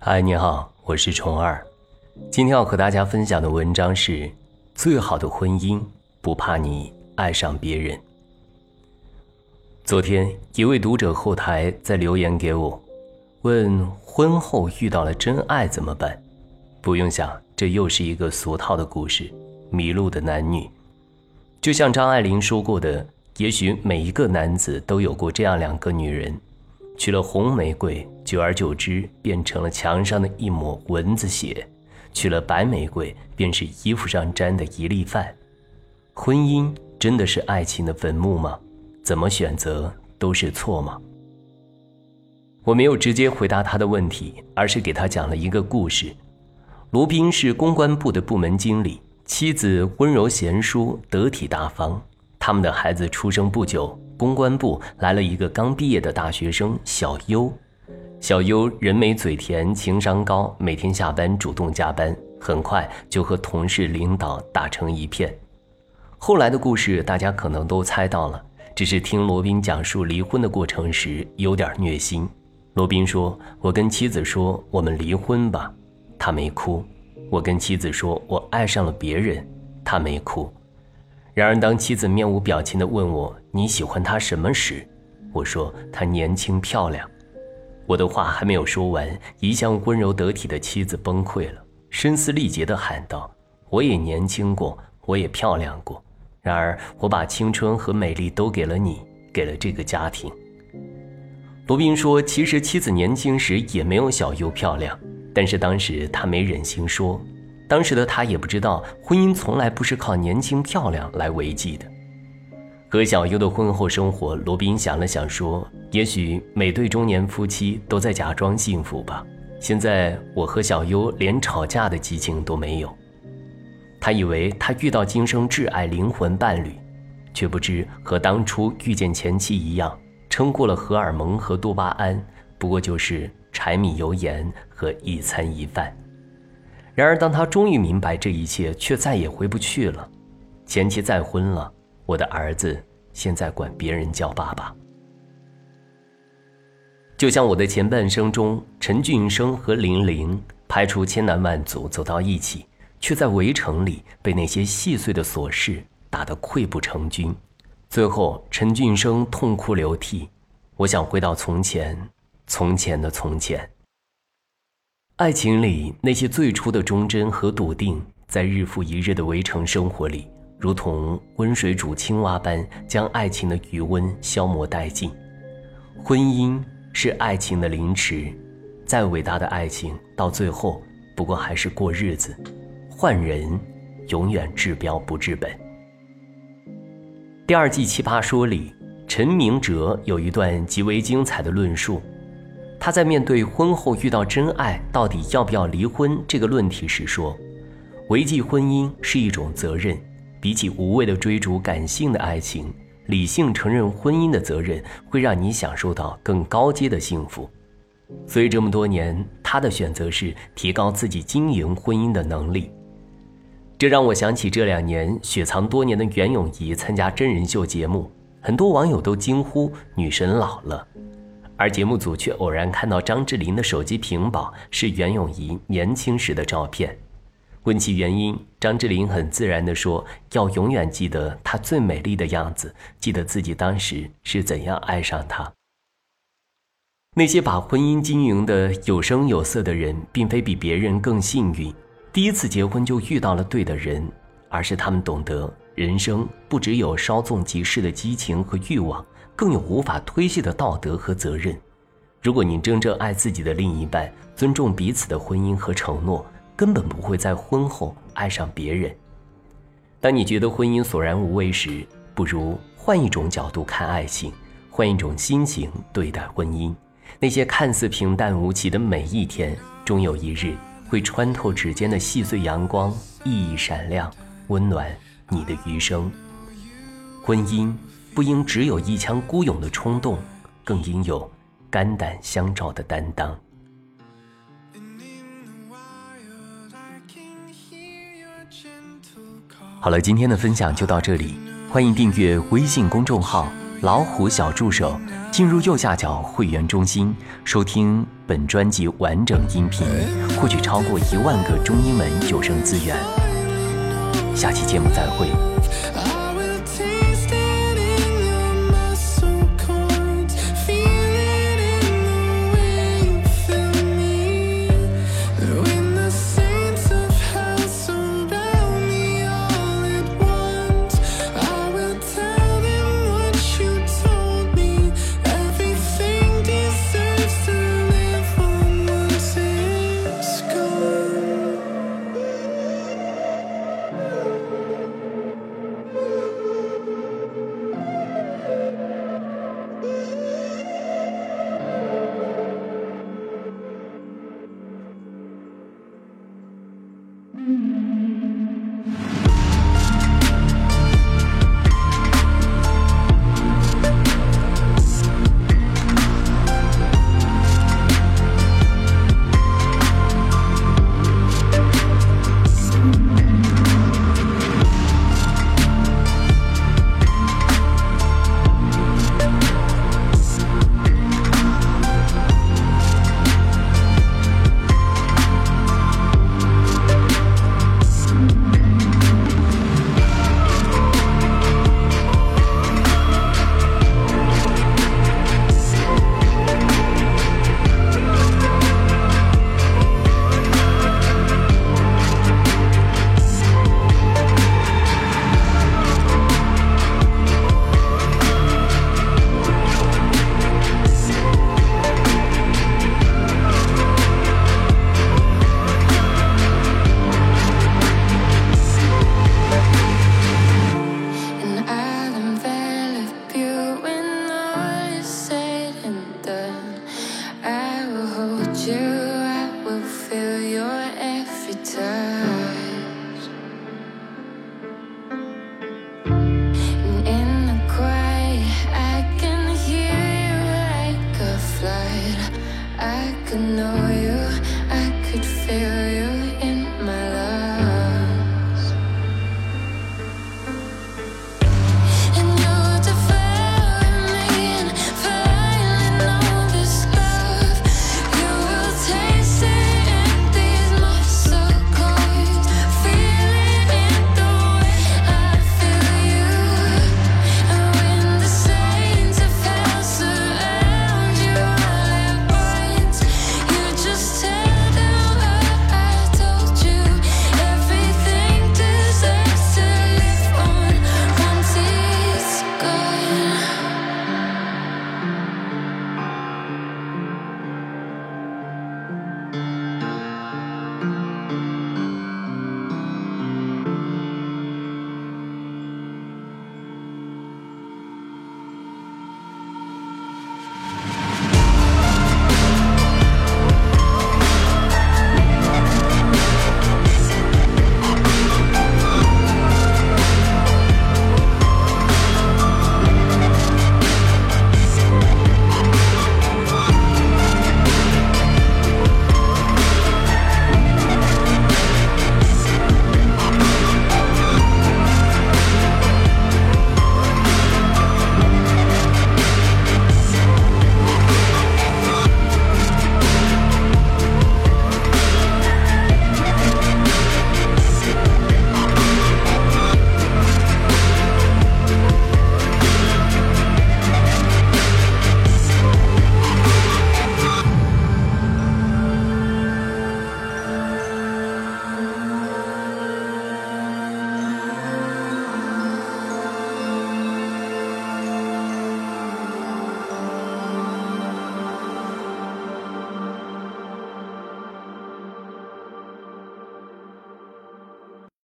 嗨，你好，我是虫儿。今天要和大家分享的文章是《最好的婚姻不怕你爱上别人》。昨天一位读者后台在留言给我，问婚后遇到了真爱怎么办？不用想，这又是一个俗套的故事，迷路的男女。就像张爱玲说过的，也许每一个男子都有过这样两个女人。娶了红玫瑰，久而久之变成了墙上的一抹蚊子血；娶了白玫瑰，便是衣服上沾的一粒饭。婚姻真的是爱情的坟墓吗？怎么选择都是错吗？我没有直接回答他的问题，而是给他讲了一个故事。卢斌是公关部的部门经理，妻子温柔贤淑、得体大方，他们的孩子出生不久。公关部来了一个刚毕业的大学生小优，小优人美嘴甜，情商高，每天下班主动加班，很快就和同事领导打成一片。后来的故事大家可能都猜到了，只是听罗宾讲述离婚的过程时有点虐心。罗宾说：“我跟妻子说我们离婚吧，他没哭；我跟妻子说我爱上了别人，他没哭。”然而，当妻子面无表情地问我你喜欢她什么时，我说她年轻漂亮。我的话还没有说完，一向温柔得体的妻子崩溃了，声嘶力竭地喊道：“我也年轻过，我也漂亮过。然而，我把青春和美丽都给了你，给了这个家庭。”罗宾说：“其实妻子年轻时也没有小优漂亮，但是当时他没忍心说。”当时的他也不知道，婚姻从来不是靠年轻漂亮来维系的。和小优的婚后生活，罗宾想了想说：“也许每对中年夫妻都在假装幸福吧。现在我和小优连吵架的激情都没有。”他以为他遇到今生挚爱灵魂伴侣，却不知和当初遇见前妻一样，撑过了荷尔蒙和多巴胺，不过就是柴米油盐和一餐一饭。然而，当他终于明白这一切，却再也回不去了。前妻再婚了，我的儿子现在管别人叫爸爸。就像我的前半生中，陈俊生和玲玲排除千难万阻走到一起，却在围城里被那些细碎的琐事打得溃不成军。最后，陈俊生痛哭流涕。我想回到从前，从前的从前。爱情里那些最初的忠贞和笃定，在日复一日的围城生活里，如同温水煮青蛙般，将爱情的余温消磨殆尽。婚姻是爱情的凌迟，再伟大的爱情，到最后不过还是过日子，换人，永远治标不治本。第二季《奇葩说》里，陈明哲有一段极为精彩的论述。他在面对婚后遇到真爱到底要不要离婚这个论题时说：“维系婚姻是一种责任，比起无谓的追逐感性的爱情，理性承认婚姻的责任会让你享受到更高阶的幸福。”所以这么多年，他的选择是提高自己经营婚姻的能力。这让我想起这两年雪藏多年的袁咏仪参加真人秀节目，很多网友都惊呼：“女神老了。”而节目组却偶然看到张智霖的手机屏保是袁咏仪年轻时的照片，问其原因，张智霖很自然地说：“要永远记得她最美丽的样子，记得自己当时是怎样爱上她。”那些把婚姻经营的有声有色的人，并非比别人更幸运，第一次结婚就遇到了对的人，而是他们懂得人生不只有稍纵即逝的激情和欲望。更有无法推卸的道德和责任。如果你真正爱自己的另一半，尊重彼此的婚姻和承诺，根本不会在婚后爱上别人。当你觉得婚姻索然无味时，不如换一种角度看爱情，换一种心情对待婚姻。那些看似平淡无奇的每一天，终有一日会穿透指尖的细碎阳光，熠熠闪亮，温暖你的余生。婚姻。不应只有一腔孤勇的冲动，更应有肝胆相照的担当。好了，今天的分享就到这里，欢迎订阅微信公众号“老虎小助手”。进入右下角会员中心，收听本专辑完整音频，获取超过一万个中英文有声资源。下期节目再会。time.